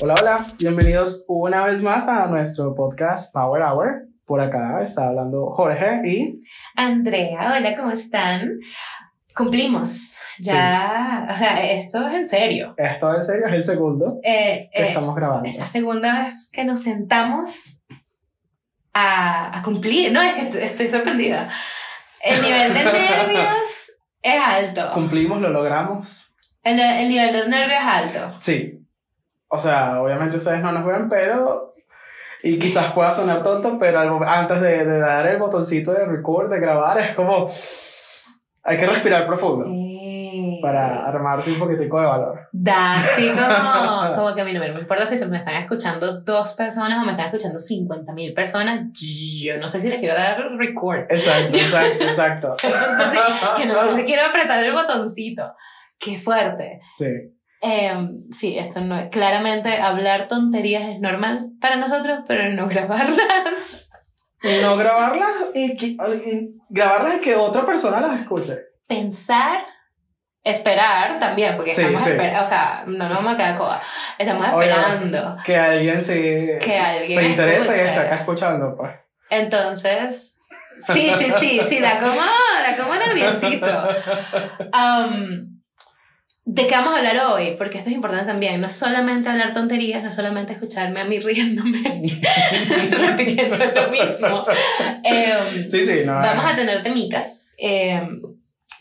Hola, hola, bienvenidos una vez más a nuestro podcast Power Hour. Por acá está hablando Jorge y Andrea. Hola, ¿cómo están? Cumplimos. Ya, o sea, esto es en serio. esto en serio es el segundo Eh, que eh, estamos grabando. es la segunda vez que nos sentamos a, a cumplir. No, es que estoy, estoy sorprendida. El nivel de nervios es alto. Cumplimos, lo logramos. El, el nivel de nervios es alto. Sí. O sea, obviamente ustedes no nos ven, pero. Y quizás pueda sonar tonto, pero al antes de, de dar el botoncito de record, de grabar, es como. Hay que respirar profundo Sí. para armarse un poquitico de valor. Da así como, como que a mí no me importa si se me están escuchando dos personas o me están escuchando 50 mil personas. Yo no sé si le quiero dar record. Exacto, exacto, exacto. Que no sé si quiero apretar el botoncito. Qué fuerte. Sí. Eh, sí, esto no es. Claramente hablar tonterías es normal para nosotros, pero no grabarlas. No grabarlas y, que- y grabarlas y que otra persona las escuche. Pensar, esperar también, porque Sí, estamos sí. esperando. O sea, no nos vamos a quedar coba. Estamos esperando. Que alguien se, Que alguien se interesa y está acá escuchando, pues. Entonces, sí, sí, sí, sí, da como, da como nerviosito. Um, ¿De qué vamos a hablar hoy? Porque esto es importante también. No solamente hablar tonterías, no solamente escucharme a mí riéndome, repitiendo lo mismo. Em, Sí, sí, no. vamos a tener temitas. Em,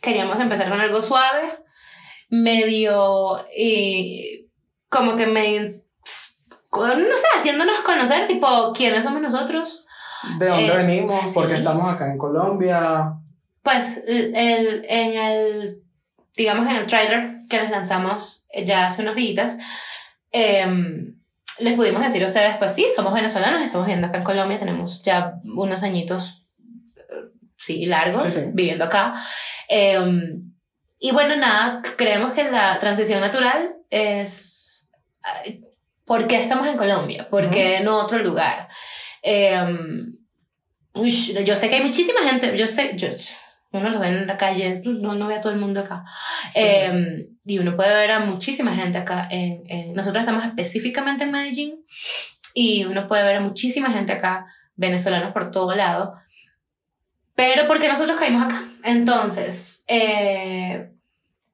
queríamos empezar con algo suave, medio, eh, como que medio, con- no sé, haciéndonos conocer, tipo, ¿quiénes somos nosotros? ¿De dónde eh, venimos? sí. Porque estamos acá en Colombia. Pues el, el- en el, digamos en el trailer que les lanzamos eh, ya hace unos días, em, les pudimos decir a ustedes, pues sí, somos venezolanos, estamos viviendo acá en Colombia, tenemos ya unos añitos, eh, sí, largos, Sí, sí. viviendo acá. Em, y bueno, nada, creemos que la transición natural es... eh, ¿Por qué estamos en Colombia? ¿Por qué en otro lugar? Em, yo sé que hay muchísima gente, yo sé, yo, uno lo ve en la calle, no, no ve a todo el mundo acá. Sí, Em, y uno puede ver a muchísima gente acá. En, en- nosotros estamos específicamente en Medellín y uno puede ver a muchísima gente acá, venezolanos por todo lado. Pero porque nosotros caímos acá. Entonces, eh,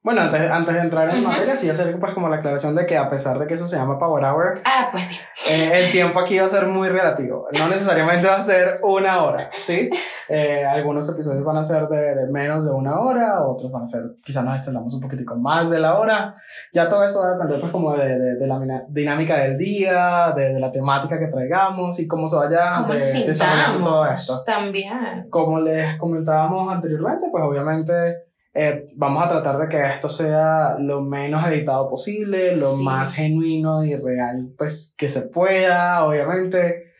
Bueno, antes, antes de entrar en Ujú. materia, sí hacer pues como la aclaración de que a pesar de que eso se llama Power Hour, ah, pues sí. eh, el tiempo aquí va a ser muy relativo. No necesariamente va a ser una hora, ¿sí? Eh, algunos episodios van a ser de, de menos de una hora, otros van a ser, quizás nos extendamos un poquitico más de la hora. Ya todo eso va a depender pues como de, de, de la dinámica del día, de, de la temática que traigamos y cómo se vaya desarrollando todo esto. también. Como les comentábamos anteriormente, pues obviamente eh, vamos a tratar de que esto sea lo menos editado posible, lo Sí. más genuino y real pues que se pueda, obviamente.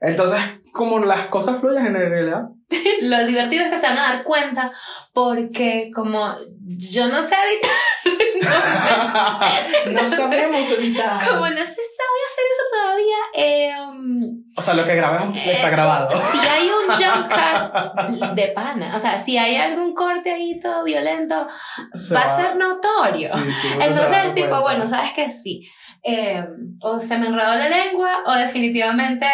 Entonces, como las cosas fluyen en realidad. Lo divertido es que se van a dar cuenta porque como yo no sé editar, no sabemos editar. como no sé sabe hacer eso todavía, eh, um, O sea, lo que grabemos está Eh, grabado. Si hay un jump cut de pana, o sea, si hay algún corte ahí todo violento, Se va a ser notorio. Sí, sí, Entonces, tipo, cuenta. bueno, sabes que sí. Eh, o se me enredó la lengua, o definitivamente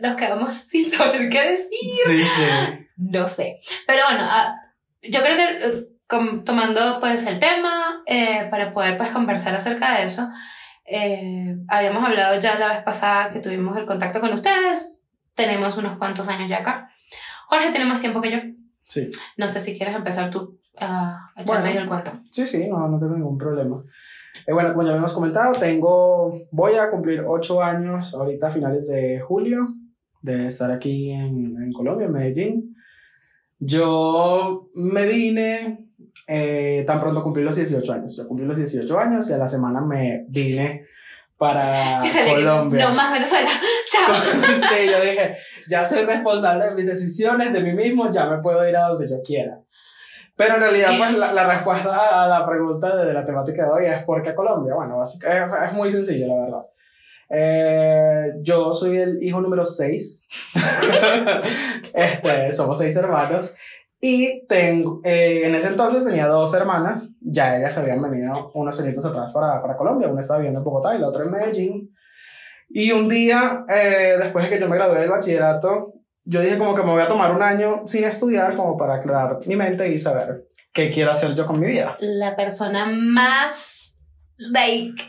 nos quedamos sin saber qué decir. Sí, sí. No sé. Pero bueno, ah, yo creo que eh, tomando pues el tema eh, para poder pues conversar acerca de eso, eh, habíamos hablado ya la vez pasada que tuvimos el contacto con ustedes, tenemos unos cuantos años ya acá. Jorge tiene más tiempo que yo. Sí. No sé si quieres empezar tú a echarme Bueno. el cuento. Sí, sí, no, no tengo ningún problema. Eh, bueno, como ya habíamos comentado, tengo, voy a cumplir ocho años ahorita a finales de julio de estar aquí en, en Colombia, en Medellín. Yo me vine eh, tan pronto cumplí los 18 años. Yo cumplí los 18 años y a la semana me vine para Colombia. no más Venezuela. Chao. sí, yo dije, ya soy responsable de mis decisiones, de mí mismo, ya me puedo ir a donde yo quiera. Pero en realidad, pues la, la respuesta a la pregunta de, de la temática de hoy es ¿por qué Colombia? Bueno, es, es muy sencillo, la verdad. Eh, yo soy el hijo número 6. este, somos seis hermanos. Y tengo, eh, en ese entonces tenía dos hermanas. Ya ellas habían venido unos añitos atrás para, para Colombia. Una estaba viviendo en Bogotá y la otra en Medellín. Y un día, eh, después de que yo me gradué del bachillerato, yo dije como que me voy a tomar un año sin estudiar como para aclarar mi mente y saber qué quiero hacer yo con mi vida. La persona más, like,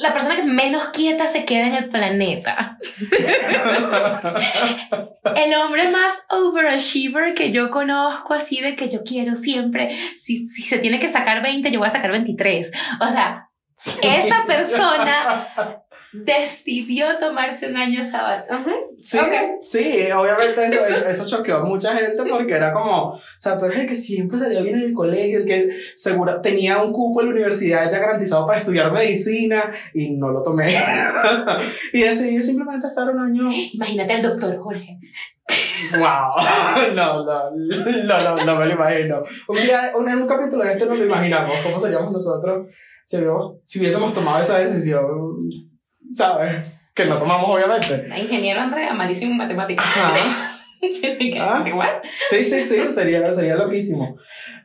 la persona que menos quieta se queda en el planeta. el hombre más overachiever que yo conozco, así de que yo quiero siempre, si, si se tiene que sacar 20, yo voy a sacar 23. O sea, esa persona decidió tomarse un año sabático. Sí, sí, obviamente eso, eso, choqueó a mucha gente porque era como, o sea, tú eres el que siempre salía bien en el colegio, el que seguro tenía un cupo en la universidad ya garantizado para estudiar medicina y no lo tomé. y decidí simplemente estar un año. Imagínate al doctor Jorge. Wow, no, no, no, no, no me lo imagino. Un día, un, en un capítulo de este no lo imaginamos, ¿cómo seríamos nosotros si, si hubiésemos tomado esa decisión? ¿Sabes? Que lo tomamos, obviamente. Ingeniero Andrea, malísimo en matemáticas. Ah. Igual. Sí, sí, sí, sería, sería loquísimo.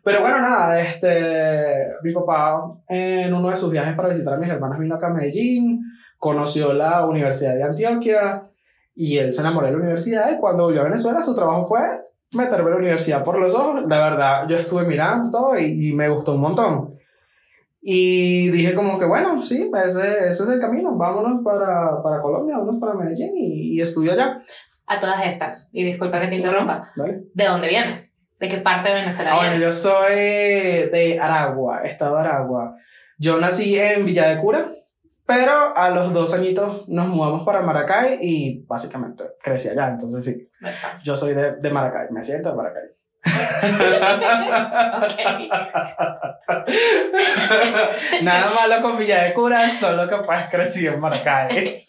Pero bueno, nada, este, mi papá en uno de sus viajes para visitar a mis hermanas vino acá a Medellín, conoció la Universidad de Antioquia y él se enamoró de la universidad y cuando volvió a Venezuela su trabajo fue meterme a la universidad por los ojos. La verdad, yo estuve mirando todo y, y me gustó un montón. Y dije como que, bueno, sí, ese, ese es el camino, vámonos para, para Colombia, vámonos para Medellín y, y estudio allá. A todas estas, y disculpa que te interrumpa, ¿de dónde vienes? ¿De qué parte de Venezuela ah, Bueno, yo soy de Aragua, estado de Aragua. Yo nací en Villa de Cura, pero a los dos añitos nos mudamos para Maracay y básicamente crecí allá, entonces sí. Yo soy de, de Maracay, me siento de Maracay. Nada malo con Villa de Cura, solo que pues crecí en Maracay.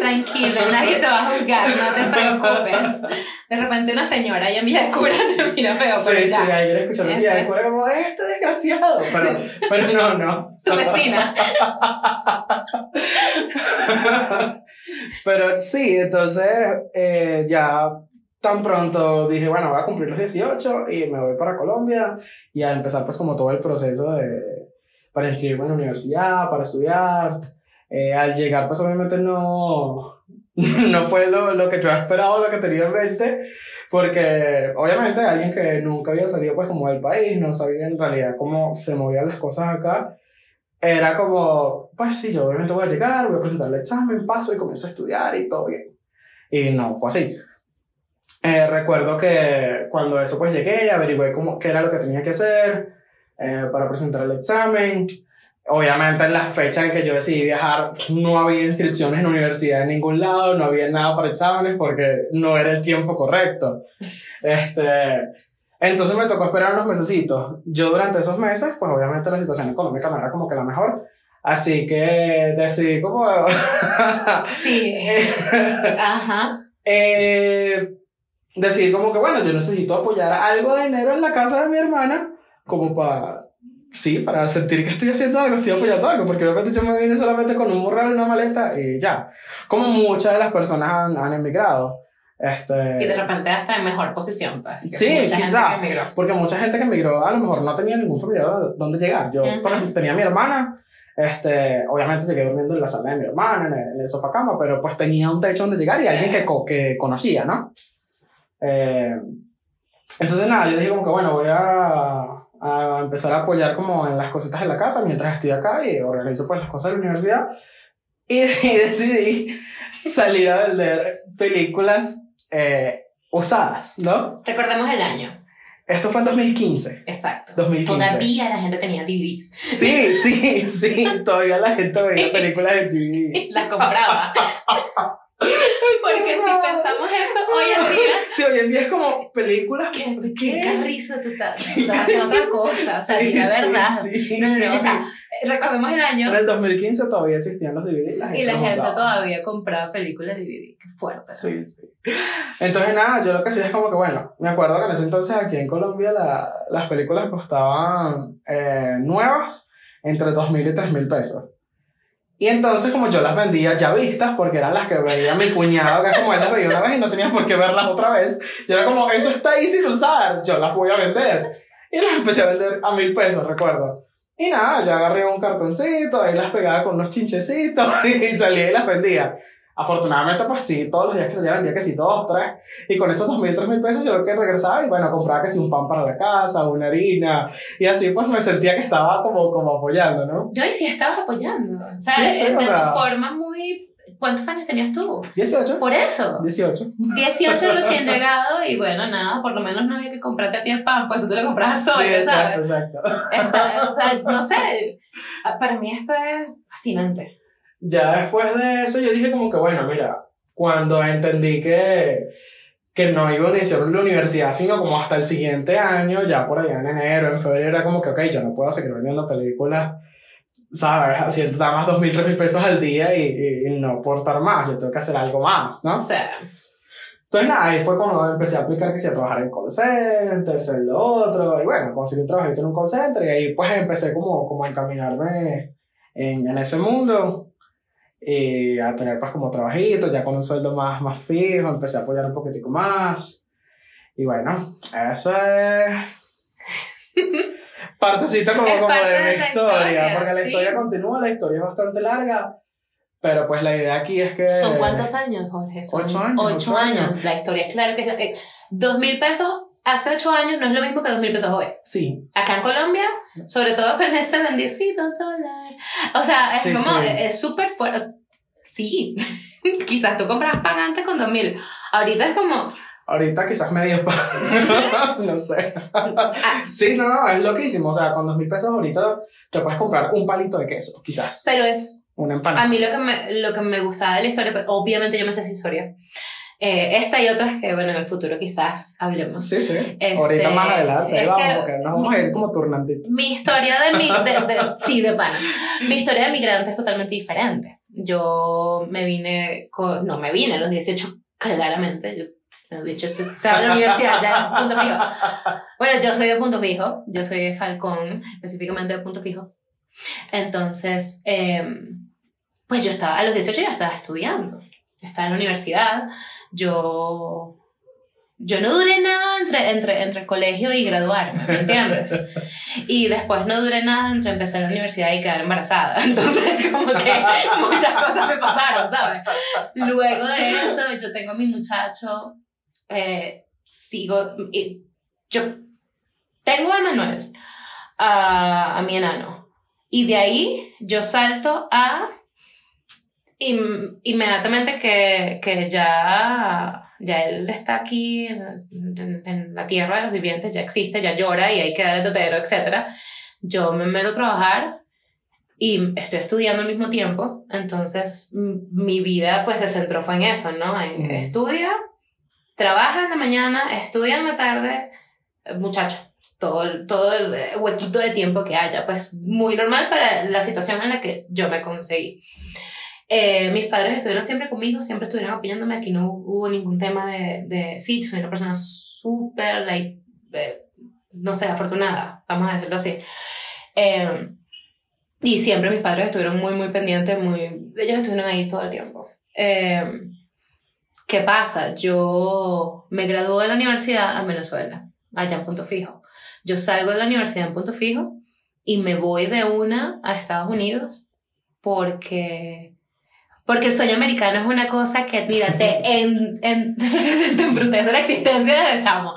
Tranquilo, nadie te va a juzgar, no te preocupes. De repente una señora allá en Villa de Cura te mira feo, sí, pero ya. Sí, ayer escuché en Villa de Cura como, este desgraciado, pero, pero no, no. Tu vecina. pero sí, entonces eh, ya tan pronto dije, bueno, voy a cumplir los 18 y me voy para Colombia y a empezar pues como todo el proceso de, para inscribirme en la universidad, para estudiar. Eh, al llegar pues obviamente no, no fue lo, lo que yo esperaba, lo que tenía en mente, porque obviamente alguien que nunca había salido pues como del país, no sabía en realidad cómo se movían las cosas acá, era como, pues sí, yo obviamente voy a llegar, voy a presentar el examen, paso y comienzo a estudiar y todo bien. Y no, fue así. Eh, recuerdo que cuando eso pues llegué, averigué cómo, qué era lo que tenía que hacer eh, para presentar el examen. Obviamente en las fechas en que yo decidí viajar no había inscripciones en universidad en ningún lado, no había nada para exámenes porque no era el tiempo correcto. Este, entonces me tocó esperar unos mesecitos. Yo durante esos meses, pues obviamente la situación económica no era como que la mejor. Así que decidí como... sí. Ajá. Eh, Decir como que, bueno, yo necesito apoyar algo de dinero en la casa de mi hermana, como para, sí, para sentir que estoy haciendo algo, estoy apoyando algo, porque obviamente yo me vine solamente con un morral y una maleta y ya. Como muchas de las personas han, han emigrado. Este... Y de repente hasta en mejor posición. Pues, sí, quizás. Porque mucha gente que emigró a lo mejor no tenía ningún familiar donde llegar. Yo, por ejemplo, tenía a mi hermana, este, obviamente llegué durmiendo en la sala de mi hermana, en el, en el sofá cama, pero pues tenía un techo donde llegar y alguien que, que conocía, ¿no? Eh, entonces nada, yo dije como que bueno, voy a, a, empezar a apoyar como en las cositas de la casa mientras estoy acá y organizo pues las cosas de la universidad. Y, decidí salir a vender películas eh, usadas, ¿no? Recordemos el año. Esto fue en 2015. Exacto. 2015. Todavía la gente tenía DVDs. Sí, sí, sí. Todavía la gente veía películas de DVDs. Las compraba. Porque si pensamos eso hoy en día. Sí, hoy en día es como películas qué. carrizo tú estás, haciendo otra cosa. O sea, sí, la verdad. No, no, no. O sea, recordemos el año. En el 2015 todavía existían los DVD. La gente y la gente todavía compraba películas DVD. Qué fuerte. Sí, sí. Entonces, nada, yo lo que hacía es como que, bueno, me acuerdo que en ese entonces aquí en Colombia la, las películas costaban eh, nuevas entre 2.000 y 3.000 pesos. Y entonces, como yo las vendía ya vistas, porque eran las que veía mi cuñado, que como él las veía una vez y no tenía por qué verlas otra vez, yo era como, eso está ahí sin usar, yo las voy a vender. Y las empecé a vender a mil pesos, recuerdo. Y nada, yo agarré un cartoncito, ahí las pegaba con unos chinchecitos y salía y las vendía. Afortunadamente, pues sí, todos los días que salía vendía que sí, dos, tres. Y con esos dos mil, tres mil pesos yo lo que regresaba y bueno, compraba que sí un pan para la casa, una harina. Y así pues me sentía que estaba como, como apoyando, ¿no? Yo y sí estabas apoyando. O sea, Sí, sí, de, de tu forma muy... ¿Cuántos años tenías tú? 18. Por eso. 18. 18 recién llegado y bueno, nada, por lo menos no había que comprarte a ti el pan, pues tú te lo comprabas solo, sí, exacto, ¿sabes? exacto. Esta- o sea, no sé, para mí esto es fascinante. Ya después de eso yo dije como que bueno, mira, cuando entendí que, que no iba a iniciar la universidad, sino como hasta el siguiente año, ya por allá en enero, en febrero, era como que, ok, yo no puedo seguir vendiendo películas, ¿sabes? Haciendo nada más dos mil, tres mil pesos al día y, y, y no aportar más, yo tengo que hacer algo más, ¿no? Sea, Entonces nada, ahí fue cuando empecé a aplicar que sí, a trabajar en call center, hacer lo otro, y bueno, conseguí un trabajito en un call center y ahí pues empecé como, como a encaminarme en, en ese mundo y a tener pues como trabajitos, ya con un sueldo más, más fijo, empecé a apoyar un poquitico más y bueno, eso es partecita como, Es como parte de de mi historia, historia, porque la sí. historia continúa, la historia es bastante larga, pero pues la idea aquí es que... ¿son cuántos años, Jorge? Son Ocho años, Ocho ocho años. años. La historia, claro que es... la- eh, Dos mil pesos hace ocho años no es lo mismo que dos mil pesos hoy. Sí, Acá en Colombia, sobre todo con este bendecido dólar. O sea, es Sí, como, sí. es súper fuerte. Sí, quizás tú compras pan antes con 2000. Ahorita es como, Ahorita quizás medio pa- no sé. ah, Sí, no, no, es loquísimo. O sea, con dos mil pesos ahorita te puedes comprar un palito de queso, quizás. pero es, Una a empanada. mí lo que me, lo que me gustaba de la historia, pues, obviamente yo me sé esa historia. Eh, esta y otras que, bueno, en el futuro quizás hablemos. Sí, sí. Este, ahorita más adelante. ahí vamos, que- nos vamos a ir como turnantito. Mi historia de mi, de, de- sí, de pana. Mi historia de migrante es totalmente diferente. Yo me vine, con, no me vine a los 18, claramente. Yo, 18, estaba en la universidad, ya, punto fijo. Bueno, yo soy de punto fijo, yo soy de Falcón, específicamente de punto fijo. Entonces, em, pues yo estaba, a los 18 ya estaba estudiando. Yo estaba en la universidad, yo yo no duré nada entre, entre, entre el colegio y graduarme, ¿me entiendes? Y después no duré nada entre empezar la universidad y quedar embarazada. Entonces, como que muchas cosas me pasaron, ¿sabes? Luego de eso, yo tengo a mi muchacho, eh, sigo, y yo tengo a Manuel, a, a mi enano, y de ahí yo salto a in- inmediatamente que, que ya, ya él está aquí en, en- en la tierra de los vivientes, ya existe, ya llora y hay que darle totero, etc. Yo me meto a trabajar y estoy estudiando al mismo tiempo, entonces mi vida pues se centró fue en eso, ¿no? En estudia, trabaja en la mañana, estudia en la tarde, eh, muchacho. Todo, el- todo el eh, huequito de tiempo que haya, pues muy normal para la situación en la que yo me conseguí. Eh, mis padres estuvieron siempre conmigo, siempre estuvieron apoyándome. Aquí no hubo ningún tema de. de sí, soy una persona súper, like, no sé, afortunada, vamos a decirlo así. Eh, y siempre mis padres estuvieron muy, muy pendientes, muy, ellos estuvieron ahí todo el tiempo. Eh, ¿Qué pasa? Yo me gradué de la universidad en Venezuela, allá en Punto Fijo. Yo salgo de la universidad en Punto Fijo y me voy de una a Estados Unidos porque porque el sueño americano es una cosa que, mira, te, en, en, te embrutece la existencia desde chamo.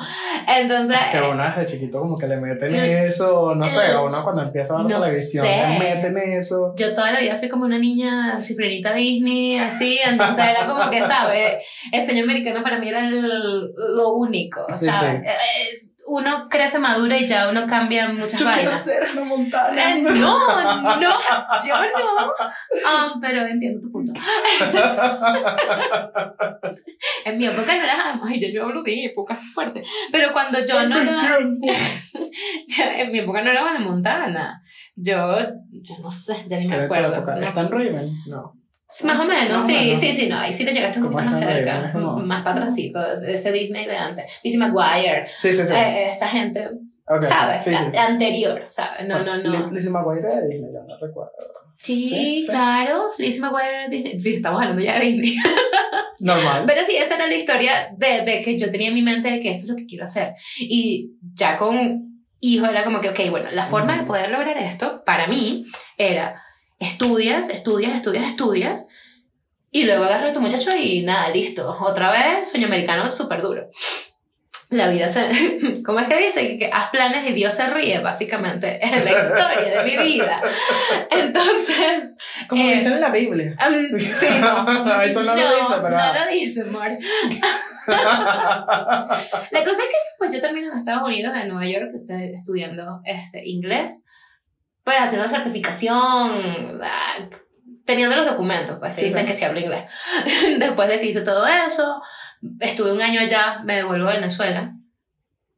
Entonces, Que uno desde chiquito como que le meten eso, no sé, o uno cuando empieza a ver No televisión sé. le meten eso. yo toda la vida fui como una niña cifrerita Disney, así, entonces era como que, ¿sabes? El sueño americano para mí era el- lo único, Sí, ¿sabes? sí. Eh, Uno crece madura y ya uno cambia muchas Yo quiero vainas. ser una montaña. Eh, no, no, yo no. Ah, pero entiendo tu punto. en mi época no era, ay, yo, yo hablo de mi época fuerte, pero cuando yo no era, en mi época no era Hannah Montana. Yo, yo no sé, ya ni me acuerdo. no ¿Está en Raven? No. Más o menos, Más o sí, menos. sí, sí, no, ahí sí le llegaste un ¿Cómo poquito más cerca, como- más para atrásito, de ese Disney de antes. Lizzie McGuire, Sí, sí, sí. eh, esa gente, Ok, ¿sabes? Sí, sí, Anterior, ¿sabes? No, no, no. Li- Lizzie McGuire de Disney, yo no recuerdo. Sí, Sí, claro, Lizzie McGuire Disney. Estamos hablando ya de Disney. Normal. Pero sí, esa era la historia de, de que yo tenía en mi mente de que esto es lo que quiero hacer. Y ya con hijo era como que, ok, bueno, la forma de poder lograr esto para mí era estudias, estudias, estudias, estudias, y luego agarras a tu muchacho y nada, listo. Otra vez, sueño americano súper duro. La vida se... ¿Cómo es que dice? Que haz planes y Dios se ríe, básicamente. Es la historia de mi vida. Entonces... Como eh, dice en la Biblia. um, sí, no. Eso no lo dice, pero- No lo dice, amor. La cosa es que pues yo termino en Estados Unidos, en Nueva York, estoy estudiando este, inglés, pues haciendo certificación, ah, teniendo los documentos, pues que Sí, dicen sí. que sí hablo inglés. Después de que hice todo eso, estuve un año allá, me devuelvo a Venezuela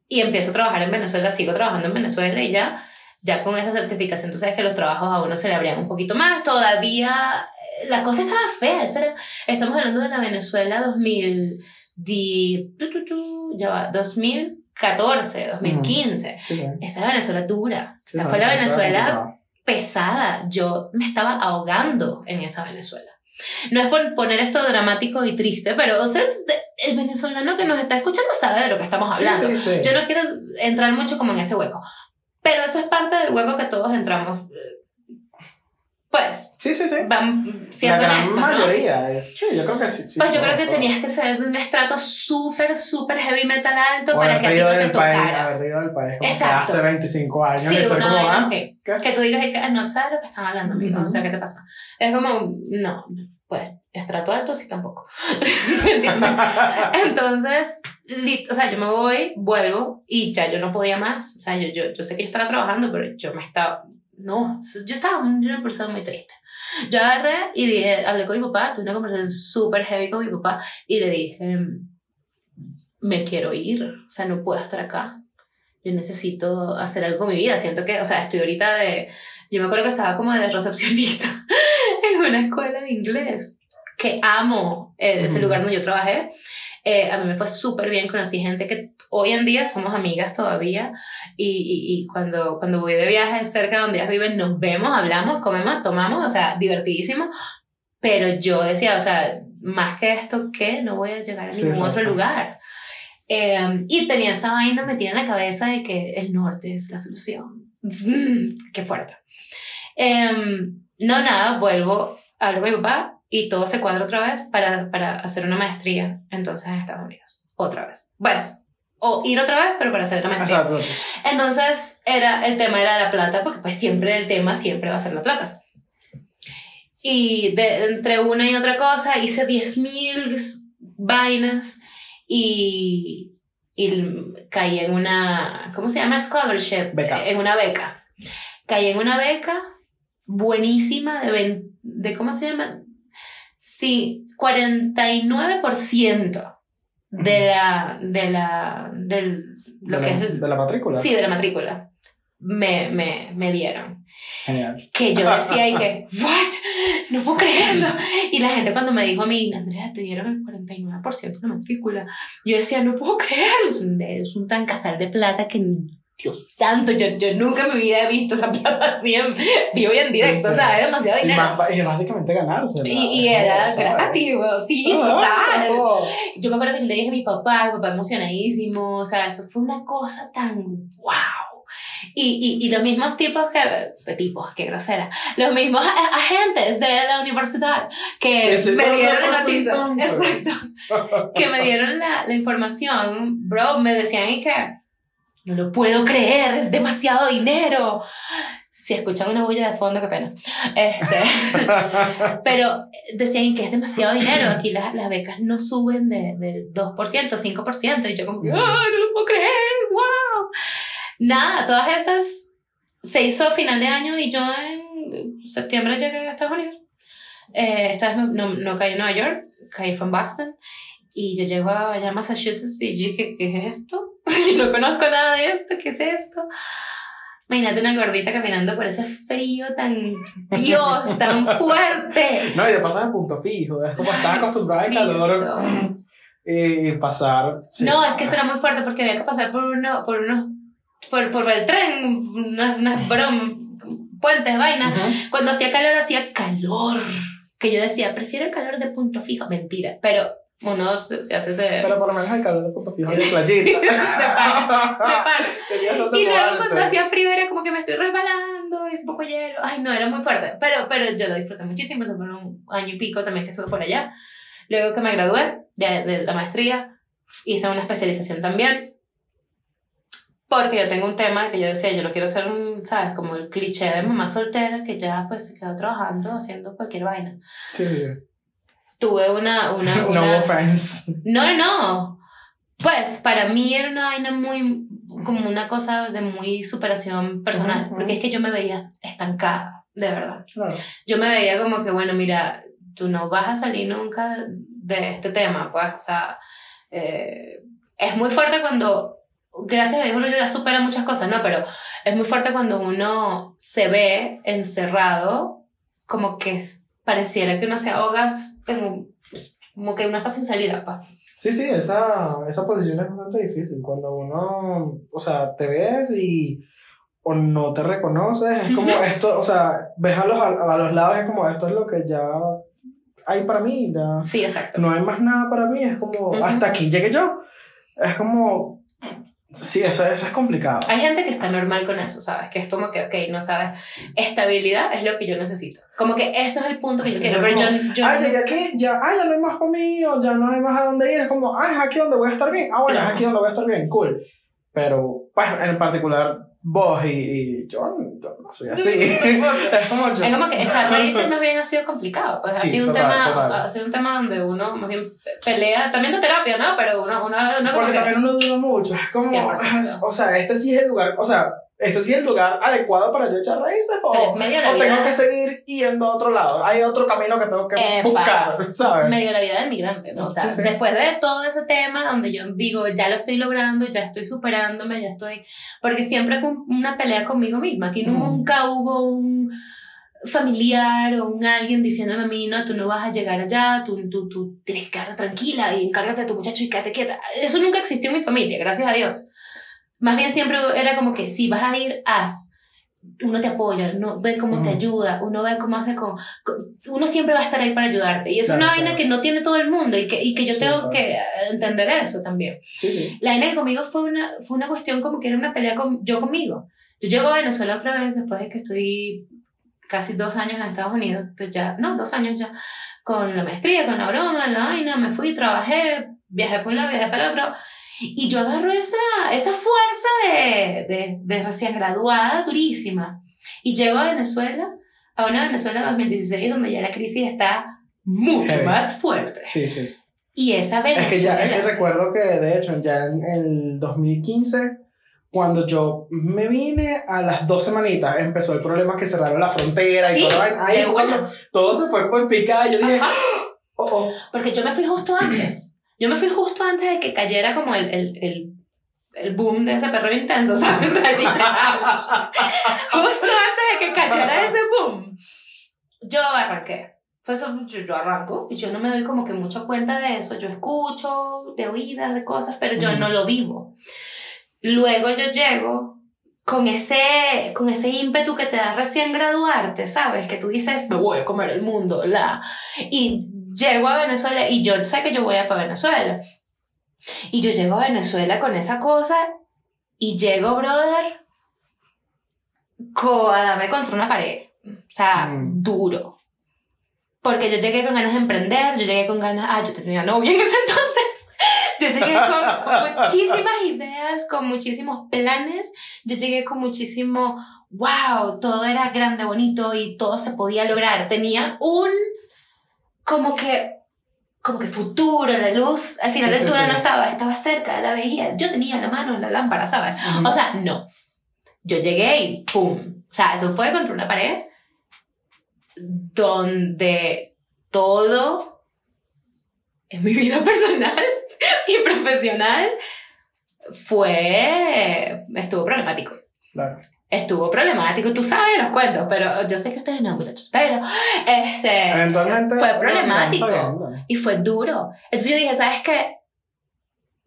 y empiezo a trabajar en Venezuela, sigo trabajando en Venezuela y ya, ya con esa certificación, tú sabes que los trabajos a uno se le abrían un poquito más, todavía eh, la cosa estaba fea, era- estamos hablando de la Venezuela 2000, di- tu, tu, tu, ya va, 2014, 2015. Sí, sí. Esa Venezuela dura. Sí, Esa no, fue la Venezuela pesada. Yo me estaba ahogando en esa Venezuela. No es por poner esto dramático y triste, pero o sea, el venezolano que nos está escuchando sabe de lo que estamos hablando. Yo no quiero entrar mucho como en ese hueco, pero eso es parte del hueco que todos entramos. Pues, Sí, sí, sí. La siendo gran honestos, ¿no? mayoría. eh, Sí, yo creo que sí. sí Pues yo creo que todos. tenías que ser de un estrato súper, súper heavy metal alto O para que a ti no te tocara. haber ido del país como Exacto. hace 25 años. Sí, y ser una como, ah. ¿qué? Que tú digas "Ah, no sabes lo que están hablando, amigo. Ujú. O sea, ¿qué te pasa? Es como, no, pues, estrato alto sí tampoco. Entonces, o sea, yo me voy, vuelvo y ya yo no podía más. O sea, yo, yo, yo sé que yo estaba trabajando, pero yo me estaba, no, yo estaba una persona muy triste. Yo agarré y dije, hablé con mi papá, tuve una conversación súper heavy con mi papá y le dije, me quiero ir, o sea, no puedo estar acá. Yo necesito hacer algo con mi vida. Siento que, o sea, estoy ahorita de, yo me acuerdo que estaba como de recepcionista en una escuela de inglés, que amo eh, ese lugar donde yo trabajé. Eh, a mí me fue súper bien, conocí gente que hoy en día somos amigas todavía y, y, y cuando, cuando voy de viaje cerca de donde ellas viven nos vemos, hablamos, comemos, tomamos, o sea, divertidísimo. Pero yo decía, o sea, más que esto, ¿qué? No voy a llegar a Sí, ningún otro lugar. Eh, y tenía esa vaina metida en la cabeza de que el norte es la solución. Mm, qué fuerte. Eh, no, nada, vuelvo, hablo con mi papá y todo se cuadra otra vez para, para hacer una maestría entonces en Estados Unidos. Otra vez. Pues, o ir otra vez, pero para hacer la maestría. Exacto. Entonces, era, el tema era la plata, porque pues siempre el tema siempre va a ser la plata. Y de, entre una y otra cosa hice 10.000 vainas y, y caí en una, ¿cómo se llama? Scholarship. Beca. En una beca. Caí en una beca buenísima de, de ¿cómo se llama? Sí, 49% de la, de la, del, lo de, que la, es, de la matrícula. sí, de la matrícula. Me, me, me dieron. Genial. Que yo decía y que, ¿what? No puedo creerlo. Y la gente cuando me dijo a mí, Andrea, te dieron el 49% de la matrícula. Yo decía, no puedo creerlo. Es un, es un tan casal de plata que, Dios santo, yo, yo nunca en mi vida he visto esa plata así en vivo y en Sí, directo. sí. O sea, es demasiado Y, dinero. más- y básicamente ganársela. Y, y era ¿sabes? gratis, güey. Sí, Ah, total. oh. Yo me acuerdo que le dije a mi papá, mi papá emocionadísimo, o sea, eso fue una cosa tan wow. Y, y, y los mismos tipos que, tipos, qué grosera, los mismos agentes de la universidad que Sí, sí, me no, dieron no, la no, noticia, exacto, que me dieron la, la información, bro, me decían y que no lo puedo creer, es demasiado dinero. Si escuchan una bulla de fondo, qué pena. Este, pero decían que es demasiado dinero. Aquí las, las becas no suben de, del 2%, 5%. Y yo como ¡ay, no lo puedo creer! ¡Wow! Nada, todas esas se hizo final de año y yo en septiembre llegué a Estados Unidos. Eh, esta vez no, no caí en Nueva York, caí en Boston. Y yo llego allá a Massachusetts y dije, ¿qué es esto? yo no conozco nada de esto, ¿qué es esto? Imagínate una gordita caminando por ese frío tan Dios, tan fuerte. No, y de pasar a punto fijo. Es como estar acostumbrada al calor y pasar. sí. No, es que eso era muy fuerte porque había que pasar por, uno, por unos. por, por el tren, unas, unas brom- puentes, vainas. Ujú. Cuando hacía calor, hacía calor. Que yo decía, prefiero el calor de punto fijo. Mentira, pero uno se, se hace ese... Pero por lo menos hay calor de punto fijo y de playita. de pana, de pana. Y luego cuando hacía frío era como que me estoy resbalando, es un poco hielo. Ay, no, era muy fuerte. Pero, pero yo lo disfruté muchísimo. Eso fue un año y pico también que estuve por allá. Luego que me gradué de, de la maestría, hice una especialización también. Porque yo tengo un tema que yo decía, yo no quiero ser un, ¿sabes? Como el cliché de mamá soltera que ya pues se quedó trabajando, haciendo cualquier vaina. Sí, sí, sí. Tuve una... una, No una offense. no, no. Pues para mí era una vaina muy, como una cosa de muy superación personal, porque es que yo me veía estancada, de verdad. Claro. Yo me veía como que, bueno, mira, tú no vas a salir nunca de este tema, pues, o sea, eh, es muy fuerte cuando, gracias a Dios uno ya supera muchas cosas, ¿no? Pero es muy fuerte cuando uno se ve encerrado, como que pareciera que uno se ahoga, como, como que uno está sin salida, pues. Sí, sí, esa, esa posición es bastante difícil. Cuando uno, o sea, te ves y o no te reconoces, es como esto, o sea, ves a los, a, los lados, es como esto es lo que ya hay para mí, ya Sí, exacto. no hay más nada para mí, es como, Ujú. hasta aquí llegué yo. Es como, sí, eso, eso es complicado. Hay gente que está normal con eso, ¿sabes? Que es como que, ok, no sabes, estabilidad es lo que yo necesito. Como que esto es el punto que yo quiero, pero yo, yo ah, llegué aquí, ya, ah, ya no hay más para mí, o ya no hay más a dónde ir, es como, ah, es aquí donde voy a estar bien, ah, bueno, es aquí donde voy a estar bien, cool. Pero, pues, en particular, vos y, y yo, yo no soy así. es como yo. Es como que echar raíces más bien ha sido complicado, pues Sí, ha, sido un total, tema, total. ha sido un tema donde uno más bien pelea, también de terapia, ¿no? Pero uno, uno, uno Porque que... también uno duda mucho, es como, 100%. es- o sea, este sí es el lugar, o sea, este sí es el lugar adecuado para yo echar raíces, o, o tengo que seguir yendo a otro lado, hay otro camino que tengo que buscar, ¿sabes? medio la vida del migrante, ¿no? O sea, Sí, sí. después de todo ese tema donde yo digo, ya lo estoy logrando, ya estoy superándome, ya estoy... Porque siempre fue un- una pelea conmigo misma, aquí nunca hubo un familiar o un alguien diciéndome a mí, no, tú no vas a llegar allá, tú, tú, tú tienes que quedarte tranquila y encárgate de tu muchacho y quédate quieta. Eso nunca existió en mi familia, gracias a Dios. Más bien siempre era como que si vas a ir, haz. Uno te apoya, uno ve cómo te Ujú. ayuda, uno ve cómo hace con, con- Uno siempre va a estar ahí para ayudarte. Y es Claro, una vaina claro. que no tiene todo el mundo y que, y que yo Sí, tengo claro. que entender eso también. Sí, sí. La vaina que conmigo fue una, fue una cuestión como que era una pelea con, yo conmigo. Yo llego a Venezuela otra vez después de que estoy casi dos años en Estados Unidos, pues ya, no, dos años ya, con la maestría, con la broma, la vaina, me fui, trabajé, viajé por un lado, viajé para el otro, y yo agarro esa, esa fuerza de, de, de recién graduada durísima, y llego a Venezuela, a una Venezuela 2016 donde ya la crisis está mucho Heavy. más fuerte. Sí, sí. Y esa Es Venezuela... que ya, es que recuerdo que de hecho ya en el 2015, cuando yo me vine a las dos semanitas, empezó el problema que cerraron la frontera y Sí, todo. Ahí fue cuando todo se fue en picada. Yo dije, oh, oh. Porque yo me fui justo antes. Yo me fui justo antes de que cayera como el, el, el, el boom de ese perro intenso, ¿sabes? O sea, literal. justo antes de que cayera ese boom. Yo arranqué. Pues yo, yo arranco y yo no me doy como que mucho cuenta de eso. Yo escucho de oídas, de cosas, pero yo no lo vivo. Luego yo llego con ese, con ese ímpetu que te da recién graduarte, ¿sabes? Que tú dices, me voy a comer el mundo, la... Y llego a Venezuela y yo sé que yo voy a para Venezuela. Y yo llego a Venezuela con esa cosa y llego, brother, co- a darme contra una pared. O sea, Mm. duro. Porque yo llegué con ganas de emprender, yo llegué con ganas, ah, yo tenía novia en ese entonces. Yo llegué con muchísimas ideas, con muchísimos planes. Yo llegué con muchísimo, wow, todo era grande, bonito y todo se podía lograr. Tenía un, como que, como que futuro, la luz al final Sí, del sí, túnel sí. no estaba, estaba cerca, la veía. Yo tenía la mano en la lámpara, ¿sabes? Ujú. O sea, no. Yo llegué y ¡pum! O sea, eso fue contra una pared donde todo en mi vida personal y profesional fue... estuvo problemático. Claro. Estuvo problemático, tú sabes los cuentos, pero yo sé que ustedes no, muchachos, pero este, Eventualmente. fue problemático y fue duro. Entonces yo dije, ¿sabes qué?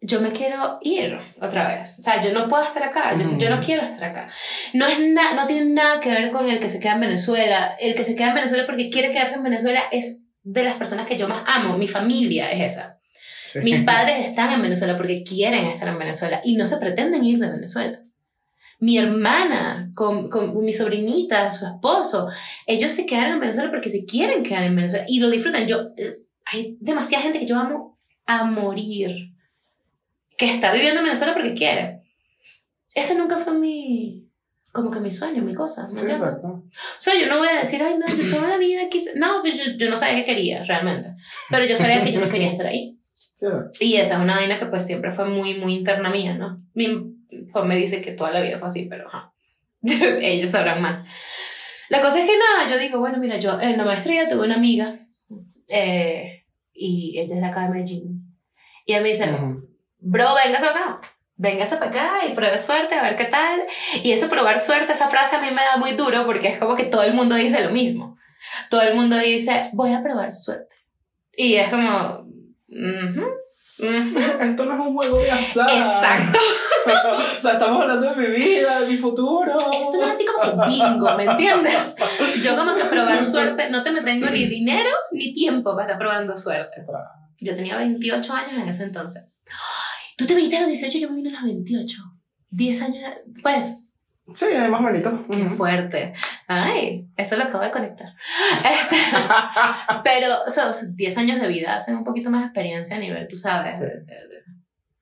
Yo me quiero ir otra vez. O sea, yo no puedo estar acá. Yo, Ujú. yo no quiero estar acá. No, es na- no tiene nada que ver con el que se queda en Venezuela. El que se queda en Venezuela porque quiere quedarse en Venezuela es de las personas que yo más amo. Mi familia es esa. Sí. Mis padres están en Venezuela porque quieren estar en Venezuela y no se pretenden ir de Venezuela. Mi hermana, con, con mi sobrinita, su esposo, ellos se quedaron en Venezuela porque se quieren quedar en Venezuela y lo disfrutan. Yo, eh, hay demasiada gente que yo amo a morir, que está viviendo en Venezuela porque quiere. Ese nunca fue mi, como que mi sueño, mi cosa. ¿me Sí, exacto. O sea, yo no voy a decir, ay, no, yo toda la vida quise. No, pues yo, yo no sabía qué quería realmente. Pero yo sabía que yo no quería estar ahí. Sí. Y esa es una vaina que pues siempre fue muy, muy interna mía, ¿no? Mi papá me dice que toda la vida fue así, pero ajá. ellos sabrán más. La cosa es que nada, yo digo, bueno, mira, yo en la maestría tuve una amiga eh, y ella es de acá de Medellín. Y ella me dice, Ujú. bro, véngase acá. Véngase para acá y pruebe suerte, a ver qué tal. Y eso probar suerte, esa frase a mí me da muy duro porque es como que todo el mundo dice lo mismo. Todo el mundo dice, voy a probar suerte. Y es como, Esto no es un juego de azar. Exacto. o sea, estamos hablando de mi vida, de mi futuro. Esto no es así como que bingo, ¿me entiendes? Yo como que probar suerte, no te me tengo ni dinero ni tiempo para estar probando suerte. Yo tenía 28 años en ese entonces. Ay, Tú te viniste a los 18, yo me vine a los 28. 10 años, pues, Sí, más bonito. Qué fuerte. Ay, esto lo acabo de conectar. Este, pero, o sea, 10 años de vida hacen un poquito más de experiencia a nivel, tú sabes, Sí. de, de-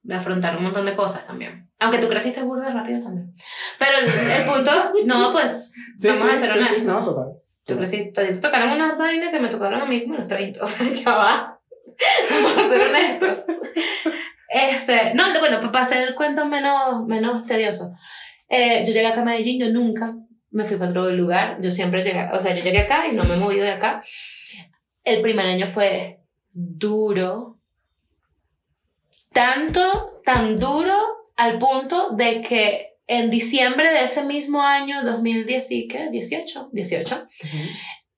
de afrontar un montón de cosas también. Aunque tú creciste burda rápido también. Pero el, el punto, no, pues, Sí, Vamos sí, a ser sí, sí, honestos. no, total. tú creciste, te tocaron unas vainas que me tocaron a mí como los 30. O sea, chaval, vamos a ser honestos. Este, no, no, bueno, para hacer el cuento menos, menos tedioso. Eh, yo llegué acá a Medellín, yo nunca me fui para otro lugar. Yo siempre llegué, o sea, yo llegué acá y no me he movido de acá. El primer año fue duro. Tanto, tan duro al punto de que en diciembre de ese mismo año, 2010, y ¿qué? 18, 18, Ujú.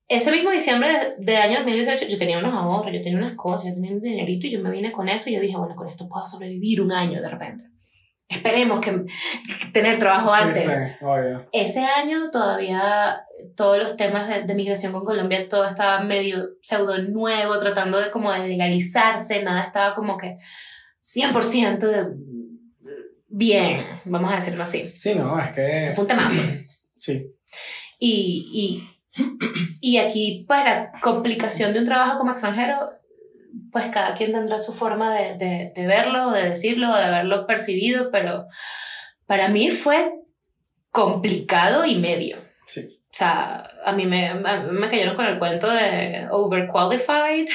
ese mismo diciembre de, de año 2018 yo tenía unos ahorros, yo tenía unas cosas, yo tenía un dinerito y yo me vine con eso y yo dije, bueno, con esto puedo sobrevivir un año de repente. Esperemos que, que tener trabajo Sí, antes. sí, obvio. Ese año todavía todos los temas de, de migración con Colombia, todo estaba medio pseudo nuevo, tratando de como de legalizarse, nada estaba como que 100% de bien, vamos a decirlo así. Sí, no, es que. fue un temazo. Sí. Y, y, y aquí, pues la complicación de un trabajo como extranjero, pues cada quien tendrá su forma de, de, de verlo, de decirlo, de haberlo percibido, pero para mí fue complicado y medio. Sí. O sea, a mí me, me, me cayeron con el cuento de overqualified,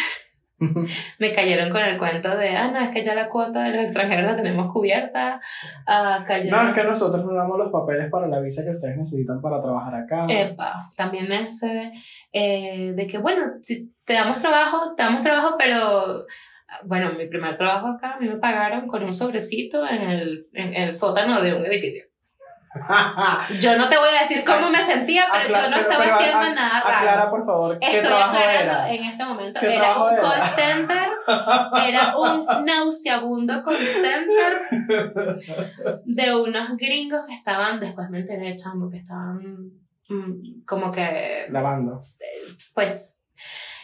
me cayeron con el cuento de, ah, no, es que ya la cuota de los extranjeros la tenemos cubierta. ah, cayeron- No, es que nosotros no damos los papeles para la visa que ustedes necesitan para trabajar acá. Epa, también ese eh, de que, bueno, si te damos trabajo, te damos trabajo, pero bueno, mi primer trabajo acá, a mí me pagaron con un sobrecito en el, en el sótano de un edificio. Yo no te voy a decir cómo me sentía, pero Aclara- yo no pero- estaba pero haciendo a- nada raro. Aclara, por favor, ¿qué Estoy trabajo aclarando era? en este momento. ¿Qué Era un era? call center, era un nauseabundo call center de unos gringos que estaban, después me enteré, chamo, que estaban mm, como que, Lavando. pues,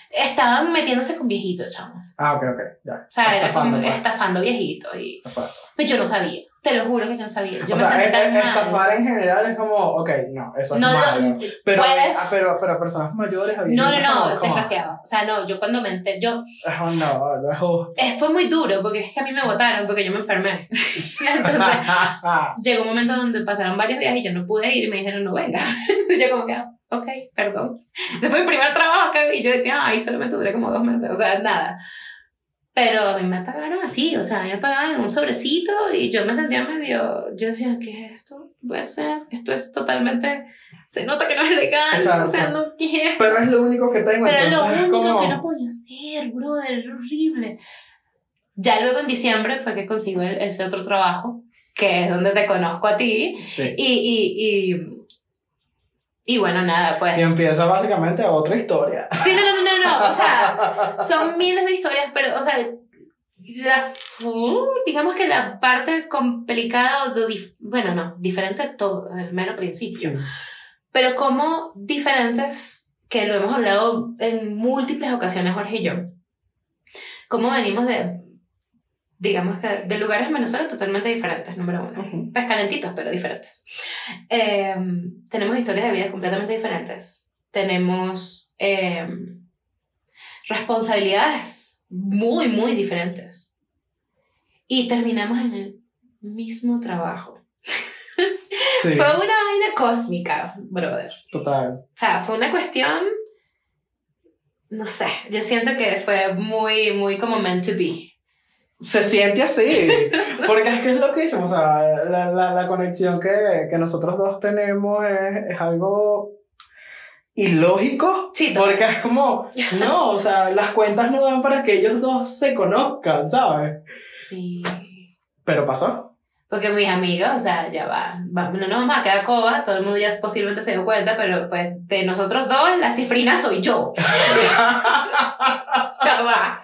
estaban metiéndose con viejitos, chamo. Ah, ok, ok, ya. O sea, era como Estafando, pues. estafando viejitos y Estafando. pues yo no sabía. Te lo juro que yo no sabía. Yo o me sea, es- tan es- mal. estafar en general es como, ok, no, eso es No, malo. no, pero, puedes- ah, pero, pero personas mayores no, no, no, como, desgraciado. O sea, no, yo cuando me enteré, yo, Oh, no, no es justo. eh, fue muy duro porque es que a mí me votaron porque yo me enfermé. Entonces, llegó un momento donde pasaron varios días y yo no pude ir y me dijeron no vengas. yo como que, ah, ok, perdón. Ese fue mi primer trabajo acá y yo que, ay, solamente duré como dos meses, o sea, nada. Pero a mí me pagaron así, o sea, a mí me pagaban en un sobrecito y yo me sentía medio, yo decía, ¿qué es esto? Puede ser, esto es totalmente, se nota que no es legal, Exacto. o sea, no quiero. pero es lo único que tengo, Pero era lo es único que no podía hacer, brother, era horrible. Ya luego en diciembre fue que consigo ese otro trabajo, que es donde te conozco a ti. Sí. Y, y, y, y bueno, nada, pues. Y empieza básicamente otra historia. Sí, no, no, no, no, o sea, son miles de historias, pero, o sea, la, digamos que la parte complicada, bueno, no, diferente de todo, desde el mero principio. pero como diferentes, que lo hemos hablado en múltiples ocasiones Jorge y yo, cómo venimos de digamos que de lugares en Venezuela totalmente diferentes, número uno. Ujú. Pues calentitos, pero diferentes. Eh, tenemos historias de vida completamente diferentes. Tenemos eh, responsabilidades muy, muy diferentes. Y terminamos en el mismo trabajo. Sí, Fue una vaina cósmica, brother. total. O sea, fue una cuestión, no sé, yo siento que fue muy, muy como meant to be. Se siente así, porque es que es lo que hicimos, o sea, la, la, la conexión que, que nosotros dos tenemos es, es algo ilógico, Sí, porque es como, no, o sea, las cuentas no dan para que ellos dos se conozcan, ¿sabes? Sí. Pero pasó. Porque mis amigos, o sea, ya va, va- no nos vamos a quedar coba, todo el mundo ya posiblemente se dio cuenta, pero pues de nosotros dos, la cifrina soy yo. Ya va.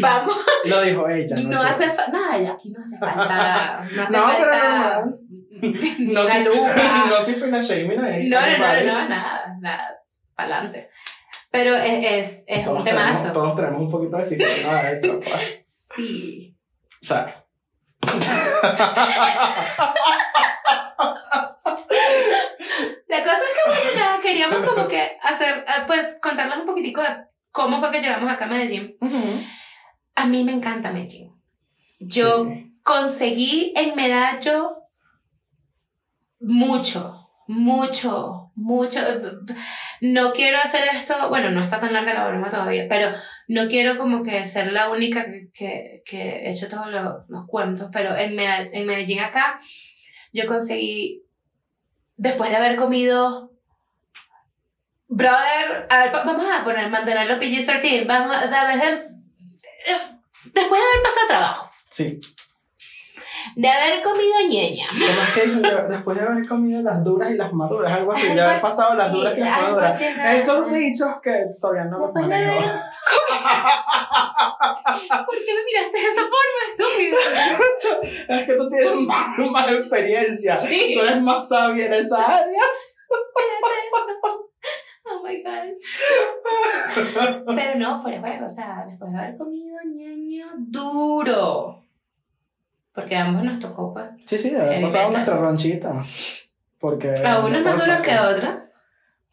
Vamos, Lo dijo ella, no, no hace falta, nada, aquí no hace falta, no hace No, falta. No si, lupa. no una shaming ahí. No, no, no, no, nada, nada, para adelante. Pero es, es, es Todos un tenemos, temazo. todos tenemos un poquito de adentro, pues. Sí. O sea. La cosa es que, bueno, nada, queríamos como que hacer, eh, pues, contarles un poquitico de cómo fue que llegamos acá a Medellín. A mí me encanta Medellín. Yo Sí. conseguí en Medallo mucho, mucho, mucho. No quiero hacer esto, bueno, no está tan larga la broma todavía, pero no quiero como que ser la única que, que, he hecho todos los, los cuentos, pero en, en Medellín acá yo conseguí, después de haber comido, brother, a ver, va- vamos a poner, mantenerlo PG-13, vamos a, a después de haber pasado trabajo, Sí. De haber comido ñeña, ¿Cómo es que dicen que después de haber comido las duras y las maduras? Algo así, de haber pasado las duras y las algo maduras. así. Esos dichos que todavía no los de manejo. haber- ¿Por qué me miraste de esa forma, estúpido? Es que tú tienes más, más experiencia. Sí. Tú eres más sabia en esa área. Oh my god. Pero no, fuera de juego, o sea, después de haber comido ñaño duro. Porque a ambos nos tocó, pues. Sí, sí, de haber pasado nuestra ronchita. Porque. A no más fácil. que otro,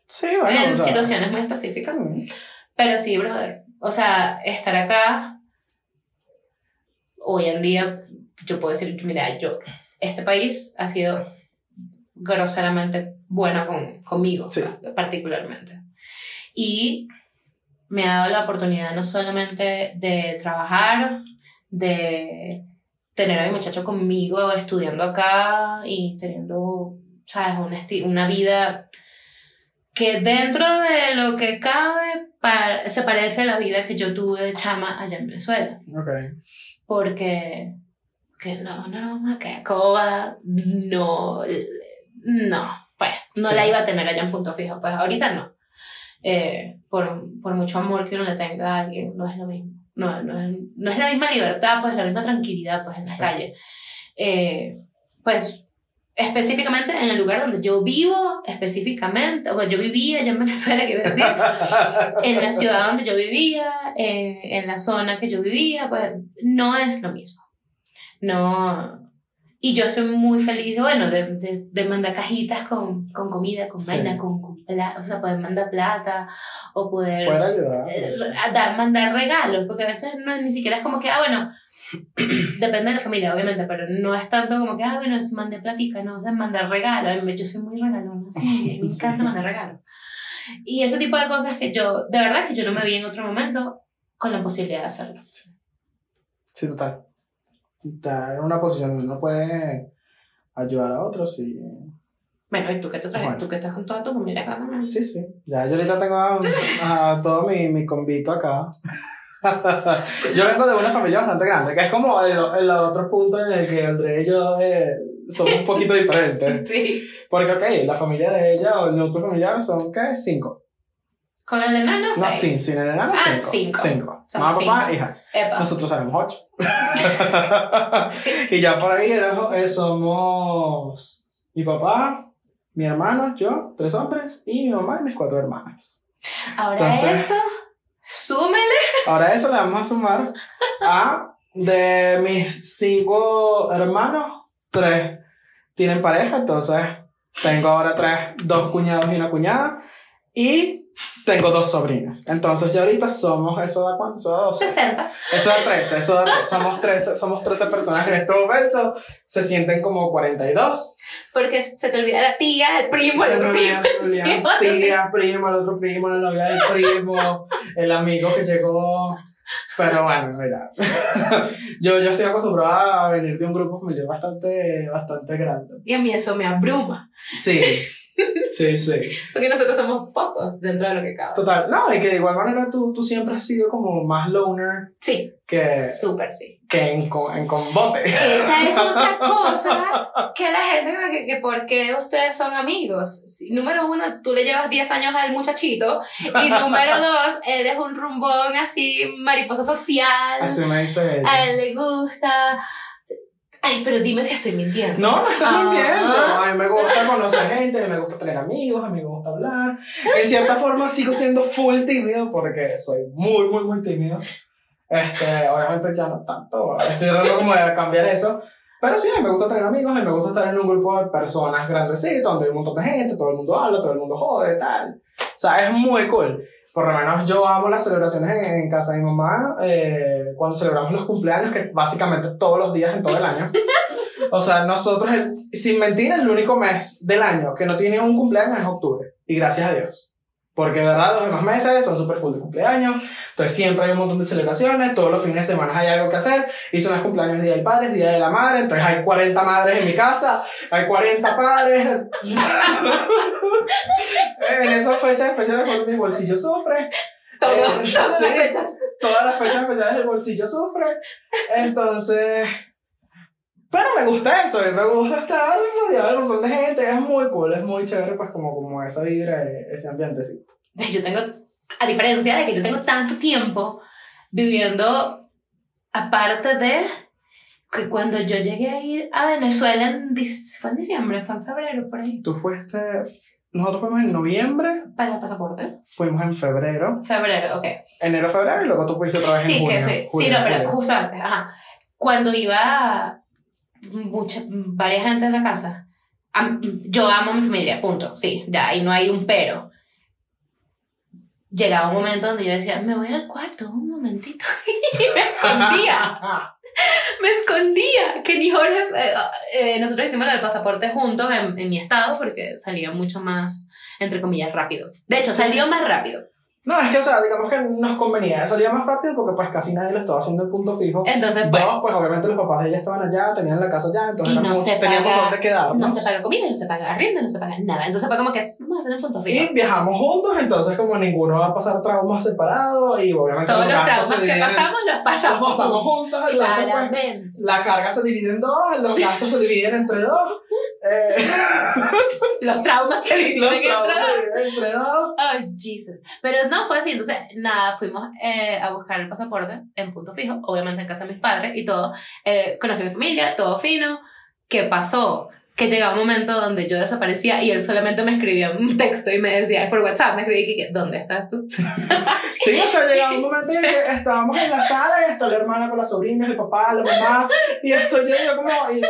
Sí, bueno. en o sea, situaciones muy específicas. mm, Pero sí, brother. O sea, estar acá, hoy en día, yo puedo decir que, mira, yo, este país ha sido groseramente bueno con, conmigo, Sí. particularmente. Y me ha dado la oportunidad no solamente de trabajar, de tener a mi muchacho conmigo estudiando acá y teniendo, ¿sabes? Un esti- una vida que dentro de lo que cabe se parece a la vida que yo tuve de chama allá en Venezuela. Ok. Porque que no, no quedar coba, no, no, pues no Sí. la iba a tener allá en punto fijo, pues ahorita no. Eh, por, por mucho amor que uno le tenga a alguien, no es lo mismo. No, no, es, no es la misma libertad, pues la misma tranquilidad, pues en la Sí. calle. Eh, pues específicamente en el lugar donde yo vivo, específicamente, o yo vivía allá en Venezuela, quiero decir, en la ciudad donde yo vivía, en, en la zona que yo vivía, pues no es lo mismo. No. Y yo estoy muy feliz, bueno, de, de, de mandar cajitas con, con comida, con Sí. vaina, con, con o sea, poder mandar plata o poder ayudar. eh, a dar, mandar regalos, porque a veces no, ni siquiera es como que, ah, bueno, depende de la familia, obviamente, pero no es tanto como que, ah, bueno, es mandar platica, no, o sea, mandar regalos. Yo soy muy regalona, sí, me encanta mandar regalos. Y ese tipo de cosas que yo, de verdad que yo no me vi en otro momento con la posibilidad de hacerlo. Sí, total. Estar en una posición donde uno puede ayudar a otros y... Bueno, ¿y tú qué te traes? Bueno. ¿Tú que estás con toda tu familia acá también? Sí, sí. Ya, yo ahorita tengo a, a todo mi, mi convito acá. yo vengo de una familia bastante grande, que es como el, el otro punto en el que entre ellos eh, somos un poquito diferentes. Sí. Porque, ok, la familia de ella o el núcleo familiar son, ¿qué? Cinco. ¿Con el enano? No, seis. sin, sin el enano, Ah, cinco. cinco. Cinco. Somos Mamá, papá, hijas. Epa. Nosotros éramos ocho. y ya por ahí era- eh, somos mi papá, mi hermano, yo, tres hombres, y mi mamá y mis cuatro hermanas. Ahora Entonces- eso, súmele. Ahora eso le vamos a sumar a de mis cinco hermanos, tres tienen pareja, entonces tengo ahora tres, dos cuñados y una cuñada. Y tengo dos sobrinas. Entonces ya ahorita somos, ¿eso da cuánto? ¿Eso da 12? 60. Eso da 13, eso da 13. Somos 13, somos 13 personas en este momento. Se sienten como 42. Porque se te olvida la tía, el primo, el Se otro primo. se olvida. Tía, primo, el otro primo, la novia del primo, el amigo que llegó. Pero bueno, mira. Yo, yo estoy acostumbrada a venir de un grupo familiar bastante, bastante grande. Y a mí eso me abruma. Sí, sí, sí. Porque nosotros somos pocos dentro de lo que cabe. Total. No, y que de igual manera tú, tú siempre has sido como más loner Sí, que, súper sí. que en, en combote. Esa es otra cosa que la gente que, que por qué ustedes son amigos. Número uno, tú le llevas 10 años al muchachito. Y número dos, él es un rumbón así, mariposa social. Así me dice ella. A él le gusta. Ay, pero dime si estoy mintiendo. No, no estás Ah. mintiendo. A mí me gusta conocer gente, me gusta tener amigos, a mí me gusta hablar. En cierta forma sigo siendo full tímido porque soy muy, muy, muy tímido. Este, obviamente ya no tanto. Estoy tratando como de cambiar eso. Pero sí, a mí me gusta tener amigos, a mí me gusta estar en un grupo de personas grandecitas, donde hay un montón de gente, todo el mundo habla, todo el mundo jode, tal. O sea, es muy cool. Por lo menos yo amo las celebraciones en, en casa de mi mamá, eh, cuando celebramos los cumpleaños, que básicamente todos los días en todo el año. O sea, nosotros, el- sin mentir, el único mes del año que no tiene un cumpleaños es octubre. Y gracias a Dios. Porque de verdad los demás meses son súper full de cumpleaños. Entonces siempre hay un montón de celebraciones. Todos los fines de semana hay algo que hacer. Y son los cumpleaños Día del Padre, Día de la Madre. Entonces hay 40 madres en mi casa. Hay 40 padres. en esas fechas especiales cuando mi bolsillo sufre. Todos, Eh, todas las fechas. Todas las fechas especiales el bolsillo sufre. Entonces. Pero me gusta eso, me gusta estar rodeado de un montón de gente, es muy cool, es muy chévere, pues como, como esa vibra, eh, ese ambiente, sí. Yo tengo, a diferencia de que yo tengo tanto tiempo viviendo aparte de que cuando yo llegué a ir a Venezuela en, fue en diciembre, fue en febrero, por ahí, Tú fuiste, nosotros fuimos en noviembre, para el pasaporte. fuimos en febrero, Febrero, ok. enero, febrero, y luego tú fuiste otra vez en Sí, junio. que fue. junio, sí, no, pero julio. justo antes, ajá. Cuando iba mucha, varias gente en la casa, yo amo a mi familia, punto. Sí, ya, y no hay un pero. Llegaba un momento donde yo decía, me voy al cuarto un momentito. y me escondía, me escondía. Que ni Jorge, eh, eh, nosotros hicimos del pasaporte juntos en, en mi estado porque salía mucho más, entre comillas, rápido. De hecho, salió más rápido. No, es que, o sea, digamos que nos convenía, salía más rápido porque pues casi nadie lo estaba haciendo en punto fijo. Entonces, pues, Dos, pues obviamente los papás de ella estaban allá, tenían la casa allá, entonces no se teníamos paga- dónde quedarnos. no se paga comida, no se paga arriendo, no se paga nada. Entonces fue como que vamos a hacer un punto fijo. Y viajamos juntos, entonces como ninguno va a pasar traumas separados y obviamente Todos los gastos traumas que dividen- pasamos los los pasamos, juntos, entonces pues, la carga se divide en dos, los gastos se dividen entre dos, eh, Los traumas se dividen los traumas se. Ay, Jesus. Pero no fue así. Entonces, nada, fuimos eh, a buscar el pasaporte en punto fijo, obviamente en casa de mis padres y todo. Eh, conocí a mi familia, todo fino. ¿Qué pasó? Que llegaba un momento donde yo desaparecía y él solamente me escribía un texto y me decía por WhatsApp, me escribía que, ¿dónde estás tú? Sí, o sea, llegaba un momento en que estábamos en la sala y está la hermana con las sobrinas, el papá, la mamá, y estoy yo, yo como, y,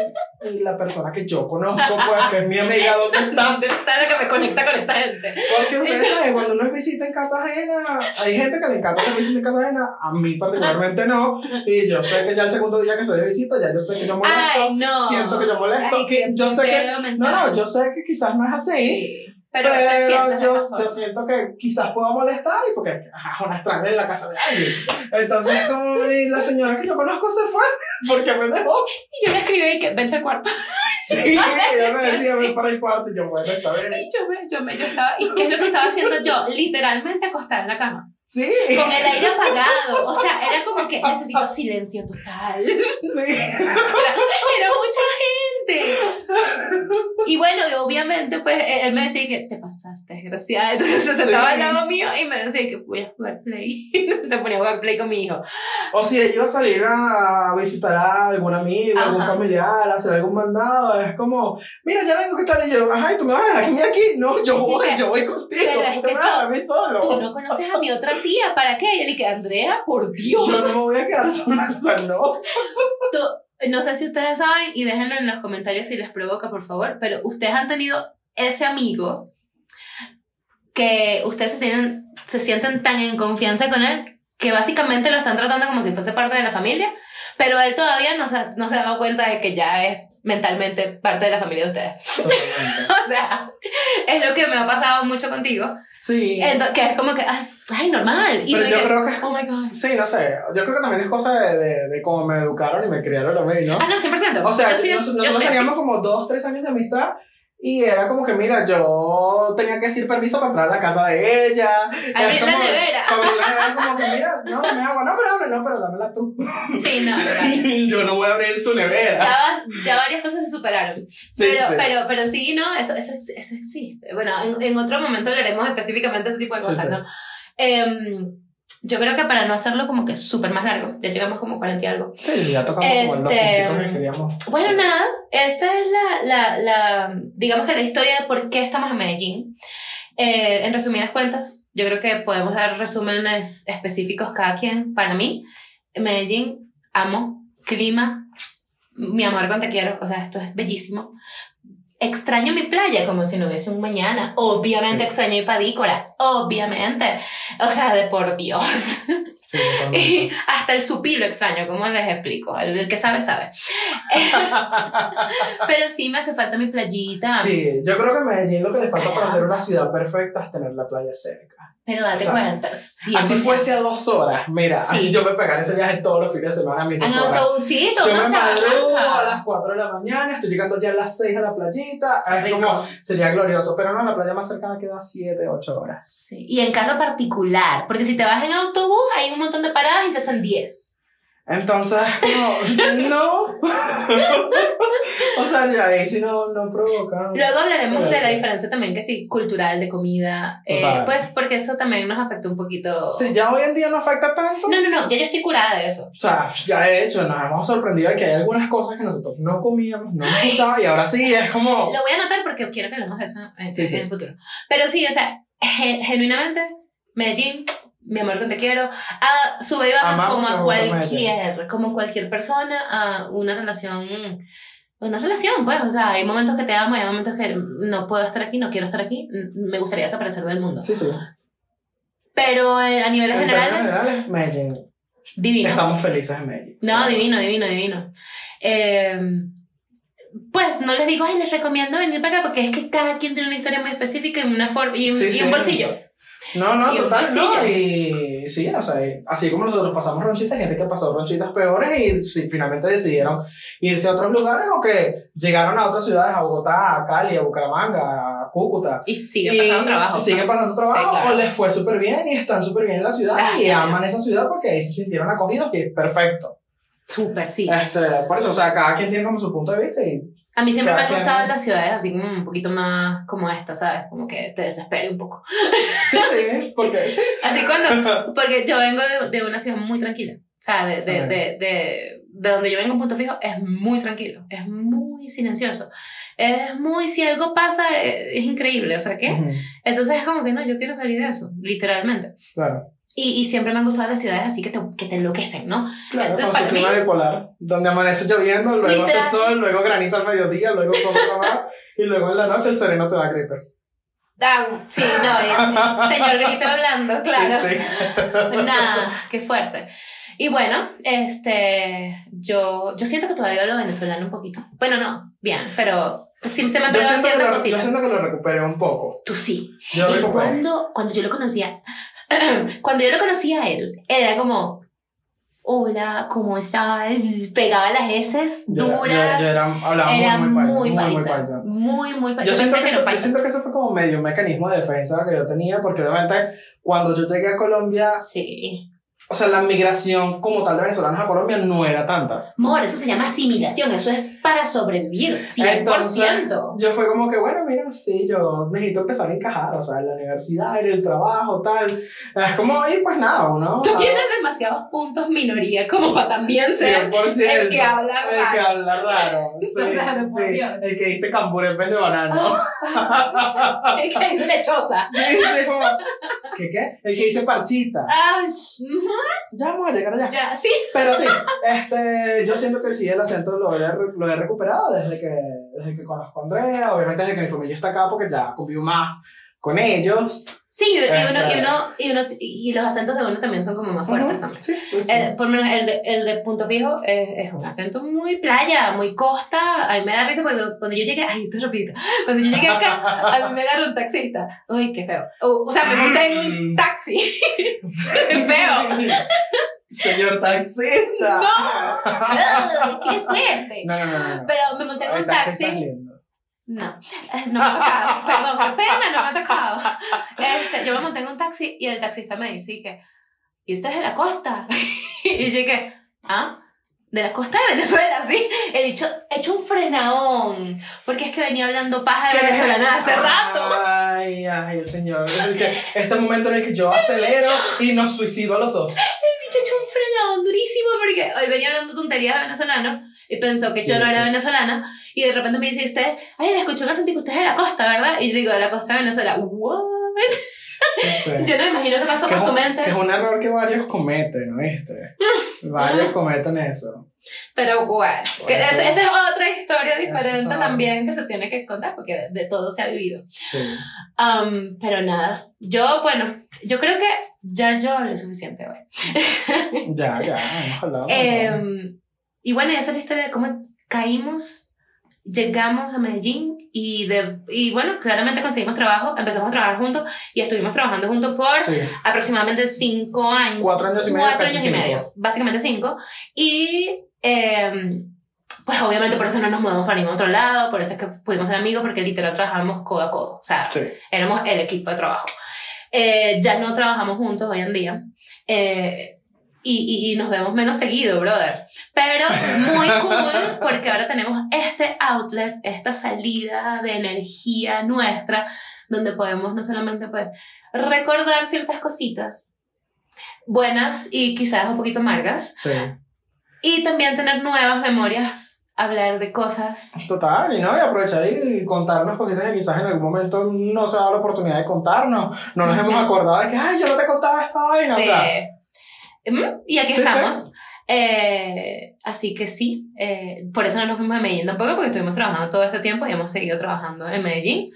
y la persona que yo conozco, pues, que es mi amiga, ¿dónde está? ¿Dónde está lo que me conecta con esta gente? Porque ustedes saben, cuando uno es visita en casa ajena, hay gente que le encanta hacer visita en casa ajena, a mí particularmente no, y yo sé que ya el segundo día que estoy de visita, ya yo sé que yo molesto, Ay, no. siento que yo molesto, Ay, que qué yo sé que, mental. no, no, yo sé que quizás no es así, Sí. Pero, te pero de yo, yo siento que quizás pueda molestar y porque ajá, una extraña en la casa de alguien. Entonces, como la señora que yo conozco se fue porque me dejó. Y yo le escribí que vente al cuarto. Sí, ella me decía, ven para el cuarto y yo, bueno, está bien. Y yo me, yo me, yo estaba, ¿y qué es lo que estaba haciendo yo? Literalmente acostada en la cama. Sí, Con el aire apagado. O sea, era como que necesito silencio total. Era, sí. era mucha Este. Y bueno, y obviamente, pues él me decía que te pasaste, desgraciada. Entonces se sentaba al lado mío y me decía que voy a jugar play. se ponía a jugar play con mi hijo. O si ella iba a salir a visitar a algún amigo, Ajá. algún familiar, a hacer algún mandado, es como, mira, ya vengo, ¿qué tal? Y yo, ajá, ¿y tú me vas a dejar aquí, aquí? No, yo voy, que- yo voy contigo. pero es ¿por qué que yo- a mí solo? Tú no conoces a mi otra tía, ¿para qué? Y él que, Andrea, por Dios. Yo no me voy a quedar sola, o sea, no. Tú- no sé si ustedes saben y déjenlo en los comentarios si les provoca, por favor, pero ustedes han tenido ese amigo que ustedes se sienten, se sienten tan en confianza con él que básicamente lo están tratando como si fuese parte de la familia, pero él todavía no se, no se ha dado cuenta de que ya es mentalmente parte de la familia de ustedes. O sea, es lo que me ha pasado mucho contigo, Sí. Ento- que es como que, ay, normal. Y Pero yo que, creo que- oh my God. Sí, no sé. Yo creo que también es cosa de, de, de cómo me educaron y me criaron a mí, ¿no? Ah, no, 100%. O sea, yo soy, nos- yo nosotros así. teníamos como dos, tres años de amistad y era como que, mira, yo tenía que decir permiso para entrar a la casa de ella. Abrir la nevera. Abrir la nevera como que, mira, no, dame agua. No, pero abre, no, pero dámela tú. Sí, no, total. yo no voy a abrir tu nevera. ya, vas- ya varias cosas se superaron. Sí, pero, sí. pero, pero sí, ¿no? Eso, eso, eso existe. Bueno, en, en otro momento hablaremos específicamente de ese tipo de Sí, cosas, sí. ¿no? Em, yo creo que para no hacerlo como que súper más largo, ya llegamos como 40 y algo. Sí, ya tocamos como los Este, que queríamos. Bueno, nada, esta es la, la, la, digamos que la historia de por qué estamos en Medellín. Eh, en resumidas cuentas, yo creo que podemos dar resúmenes específicos cada quien. Para mí, Medellín, amo, clima, mi amor con te quiero, o sea, esto es bellísimo. Extraño mi playa como si no hubiese un mañana. Obviamente Sí. extraño mi padícola. Obviamente. O sea, de por Dios. Sí. Y hasta el supí lo extraño, ¿cómo les explico? El, el que sabe, sabe. Pero sí me hace falta mi playita. Sí, yo creo que Medellín lo que le falta para ser una ciudad perfecta es tener la playa cerca. Pero date sea, cuenta. 100%. Así fuese a dos horas. Mira, Sí. yo me pegaré ese viaje todos los fines de semana a mis En autobusito, Yo me se madrugo a las 4 de la mañana, estoy llegando ya a las 6 a la playita. Es rico. como, sería glorioso, pero no, la playa más cercana queda 7, 8 horas. Sí. Y en carro particular, porque si te vas en autobús hay un montón de paradas y se hacen 10. Entonces, como, no. o sea, ya ahí sí no, no provoca. Luego hablaremos de la sí. diferencia también que sí, cultural, de comida, eh, pues porque eso también nos afecta un poquito. Sí, ya hoy en día no afecta tanto. No, no, no, ya yo estoy curada de eso. O sea, ya de hecho nos hemos sorprendido de que hay algunas cosas que nosotros no comíamos, no nos gustaba y ahora sí es como... Lo voy a anotar porque quiero que hablemos de eso en, Sí, sí. en el futuro. Pero sí, o sea, ge- genuinamente, Medellín, mi amor, con te quiero, a sube y baja Amamos como a cualquier, como cualquier persona, a una relación, una relación, pues, o sea, hay momentos que te amo, hay momentos que no puedo estar aquí, no quiero estar aquí, me gustaría desaparecer del mundo. Sí, sí. Pero eh, a niveles En generales, generales, Medellín. divino. Estamos felices en Medellín. No, divino, divino, divino. Eh, pues no les digo, ay, les recomiendo venir para acá porque es que cada quien tiene una historia muy específica y una forma y Sí, y sí. un bolsillo. No, no, Y total, no. Y sí, o sea, así como nosotros pasamos ronchitas, gente que pasó ronchitas peores y sí, finalmente decidieron irse a otros lugares o que llegaron a otras ciudades, a Bogotá, a Cali, a Bucaramanga, a Cúcuta. Y siguen pasando trabajo. Siguen pasando trabajo Sí, claro. o les fue súper bien y están súper bien en la ciudad Ah, y aman esa ciudad porque ahí se sintieron acogidos y es perfecto. Súper, sí. Este, por eso, o sea, cada quien tiene como su punto de vista y A mí siempre me han gustado las ciudades así como un poquito más como esta, ¿sabes? Como que te desespere un poco. sí, sí, porque sí. Así cuando, porque yo vengo de, de una ciudad muy tranquila. O sea, de, de, de, de, de donde yo vengo, un punto fijo, es muy tranquilo, es muy silencioso. Es muy, si algo pasa, eh, es increíble, o sea, ¿qué? Entonces es como que no, yo quiero salir de eso, literalmente. Claro. Y, y siempre me han gustado las ciudades así que te, que te enloquecen, ¿no? Claro, Entonces, para mí- bipolar, donde amanece lloviendo, luego hace sol, luego graniza al mediodía, luego vez, y luego en la noche el sereno te da gripe. Ah, sí, no, eh, señor gripe hablando, claro. Sí, sí. Nada, qué fuerte. Y bueno, este, yo, yo siento que todavía hablo venezolano un poquito. Bueno, no, bien, pero sí se me Yo pegado siento, que cierta lo, yo siento que lo recuperé un poco. Tú sí. Yo Y cuando, cuando yo lo conocía, cuando yo lo conocía a él, era como, hola, ¿cómo estás? Pegaba las S Yo era- duras. yo- yo era, hablaba era muy, muy, muy paisa. Muy, muy paisa. Yo siento, que que eso, yo siento que eso fue como medio un mecanismo de defensa que yo tenía, porque obviamente cuando yo llegué a Colombia, Sí. O sea, la migración como tal de venezolanos a Colombia no era tanta. Amor, eso se llama asimilación, eso es para sobrevivir, 100%. Entonces, yo fue como que, bueno, mira, sí, yo necesito empezar a encajar, o sea, en la universidad, en el trabajo, tal. Es como, y pues nada, uno. Tú tienes demasiados puntos minoría como para también ser 100% el que habla El que raro. habla raro. Sí, O sea, sí. El que dice cambur en vez de banano. el que dice lechosa. Sí, sí, como, ¿Qué qué? El que dice parchita. Ujú, Ya vamos a llegar allá. ya, sí. Pero sí, este, yo siento que sí, el acento lo he, lo he recuperado desde que, desde que conozco a Andrea, obviamente desde que mi familia está acá porque ya convivo más con ellos. Sí, y uno, Este- y, uno, y, uno, y los acentos de uno también son como más fuertes también. Sí, pues sí. Por lo menos el de, el de Punto Fijo es, es un acento muy playa, muy costa. A mí me da risa porque cuando yo llegué, ay, esto es rapidito. Cuando yo llegué acá, a mí me agarró un taxista. Uy, qué feo. O, o sea, me monté en un Mm. taxi. Qué feo. Señor taxista. Ugh, qué fuerte. No, no, no. no. Pero me monté en un taxi. No, eh, no me ha tocado. Perdón, qué pena, no me ha tocado. Este, yo me monté en un taxi y el taxista me dice que, ¿y usted es de la costa? Y yo dije, ¿ah? De la costa de Venezuela, sí. He hecho, he hecho un frenaón. Porque es que venía hablando paja de venezolana hace rato. Ay, ay, el señor. Es el que, este momento en el que yo acelero y nos suicido a los dos. El bicho echó un frenaón durísimo porque él venía hablando tonterías de venezolano y pensó que yo no era venezolana. Y de repente me dice usted, ay, le escuché un acento usted es de la costa, ¿verdad? Y yo digo, de la costa de Venezuela. ¿What? Sí, sí. Yo no me imagino qué pasó que, por su mente. que es un error que varios cometen, ¿viste? varios cometen eso. Pero bueno, que es- esa es otra historia diferente también que se tiene que contar porque de todo se ha vivido. Sí. Um, pero nada, yo, bueno, yo creo que ya yo hablé suficiente hoy. Ya, ya, hemos hablado. Eh. Y bueno, esa es la historia de cómo caímos, llegamos a Medellín y, de, y bueno, claramente conseguimos trabajo, empezamos a trabajar juntos y estuvimos trabajando juntos por sí. aproximadamente cinco años. Cuatro años y medio. cuatro años y cinco. medio, básicamente cinco. Y eh, pues obviamente por eso no nos mudamos para ningún otro lado, por eso es que pudimos ser amigos, porque literal trabajamos codo a codo, o sea, Sí. éramos el equipo de trabajo. Eh, ya no trabajamos juntos hoy en día. eh, y, y, y nos vemos menos seguido, brother. Pero muy cool porque ahora tenemos este outlet, esta salida de energía nuestra, donde podemos no solamente pues recordar ciertas cositas buenas y quizás un poquito amargas, Sí. y también tener nuevas memorias, hablar de cosas. Total, y no, y aprovechar y contarnos cositas que quizás en algún momento no se dado la oportunidad de contarnos. No nos hemos acordado de que, ay, yo no te contaba esta vaina. O Sí. sea, Mm, Y aquí Sí, sí. estamos. Eh, así que sí, eh, por eso no nos fuimos a Medellín tampoco, porque estuvimos trabajando todo este tiempo y hemos seguido trabajando en Medellín,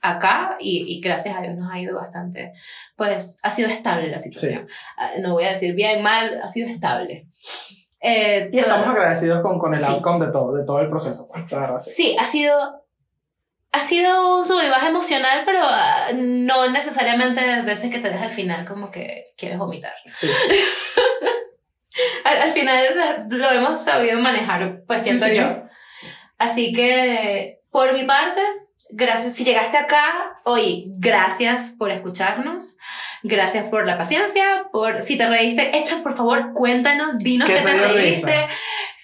acá, y, y gracias a Dios nos ha ido bastante, pues ha sido estable la situación. Ah, No voy a decir bien, mal, ha sido estable. Eh, y todo- estamos agradecidos con, con el Sí. outcome de todo, de todo el proceso. Pues, la verdad, sí. Sí, ha sido. Ha sido un sub y baja emocional, pero ah, no necesariamente de ese que te deja al final como que quieres vomitar. Sí. Al, al final lo hemos sabido manejar, pues Sí, siento sí. yo. Así que, por mi parte, gracias. Si llegaste acá, oye, gracias por escucharnos. Gracias por la paciencia, por si te reíste, echa por favor, cuéntanos, dinos ¿Qué que te reíste. risa?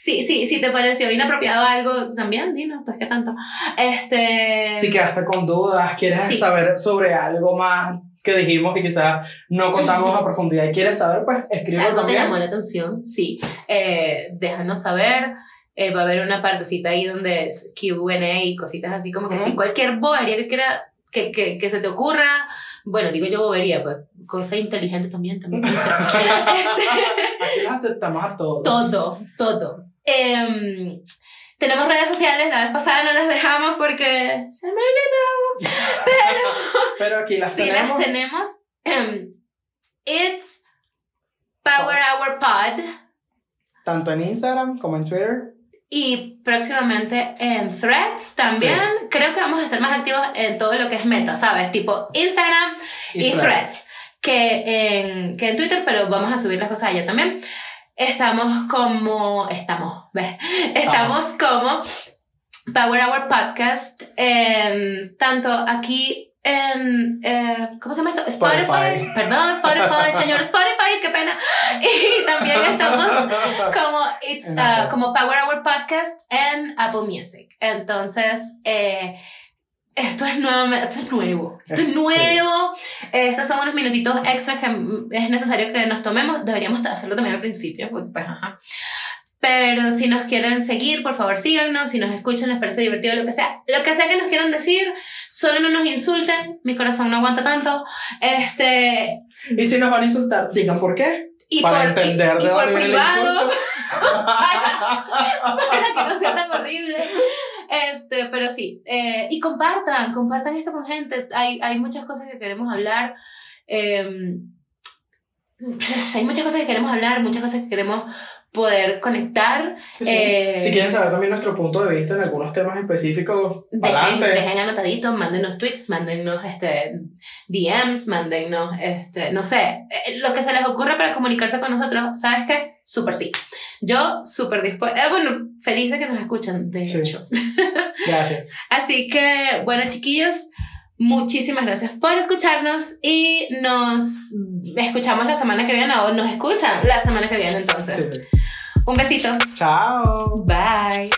Sí, sí, si te pareció inapropiado algo, también dinos, pues qué tanto. Este. Si quedaste con dudas, quieres Sí. saber sobre algo más que dijimos y quizás no contamos a profundidad y quieres saber, pues escríbelo ¿Algo te también. llamó la atención? Sí. Eh, déjanos saber. Eh, va a haber una partecita ahí donde es QA y cositas así como que Ujú. si cualquier bobería que quiera que, que, que se te ocurra. Bueno, digo yo bobería, pues cosa inteligente también. también. Este, Aquí los aceptamos a todos. todo, todo. Em, tenemos redes sociales, la vez pasada no las dejamos porque se me olvidó. Pero Pero aquí las sí tenemos. las tenemos. Em, it's Power Hour Pod. Tanto en Instagram como en Twitter. Y próximamente en Threads también. Creo que vamos a estar más activos en todo lo que es meta, ¿sabes? Tipo Instagram y, Threads. Que en, que en Twitter, pero vamos a subir las cosas allá también. Estamos como. Estamos, ¿ves? Estamos como Power Hour Podcast, em, tanto aquí en, eh, ¿cómo se llama esto? Spotify. Perdón, Spotify, señor Spotify, qué pena. Y también estamos como, it's, uh, como Power Hour Podcast en Apple Music. Entonces, eh, esto es, nuevo, esto es nuevo. Esto es nuevo. Estos son unos minutitos extras que es necesario que nos tomemos. Deberíamos hacerlo también al principio, pues, pues ajá. Pero si nos quieren seguir, por favor síganos. Si nos escuchan, les parece divertido, lo que sea. Lo que sea que nos quieran decir, solo no nos insulten. Mi corazón no aguanta tanto. Este. Y si nos van a insultar, digan por qué. Y para por, entender y, de y por privado. para, para que no sea tan horrible. Este, pero sí. eh, y compartan, compartan esto con gente. Hay, hay muchas cosas que queremos hablar. eh, hay muchas cosas que queremos hablar, muchas cosas que queremos poder conectar. Sí, sí. Eh, si quieren saber también nuestro punto de vista en algunos temas específicos, Dejen, dejen anotadito, mándenos tweets, mándennos este, DMs, mándennos, este, no sé, eh, lo que se les ocurra para comunicarse con nosotros. ¿Sabes qué? Súper sí. Yo súper dispuesta, eh, bueno, feliz de que nos escuchan, de Sí. hecho. Gracias. Así que, bueno, chiquillos, muchísimas gracias por escucharnos y nos escuchamos la semana que viene, o nos escuchan la semana que viene entonces. Un besito. Chao. Bye.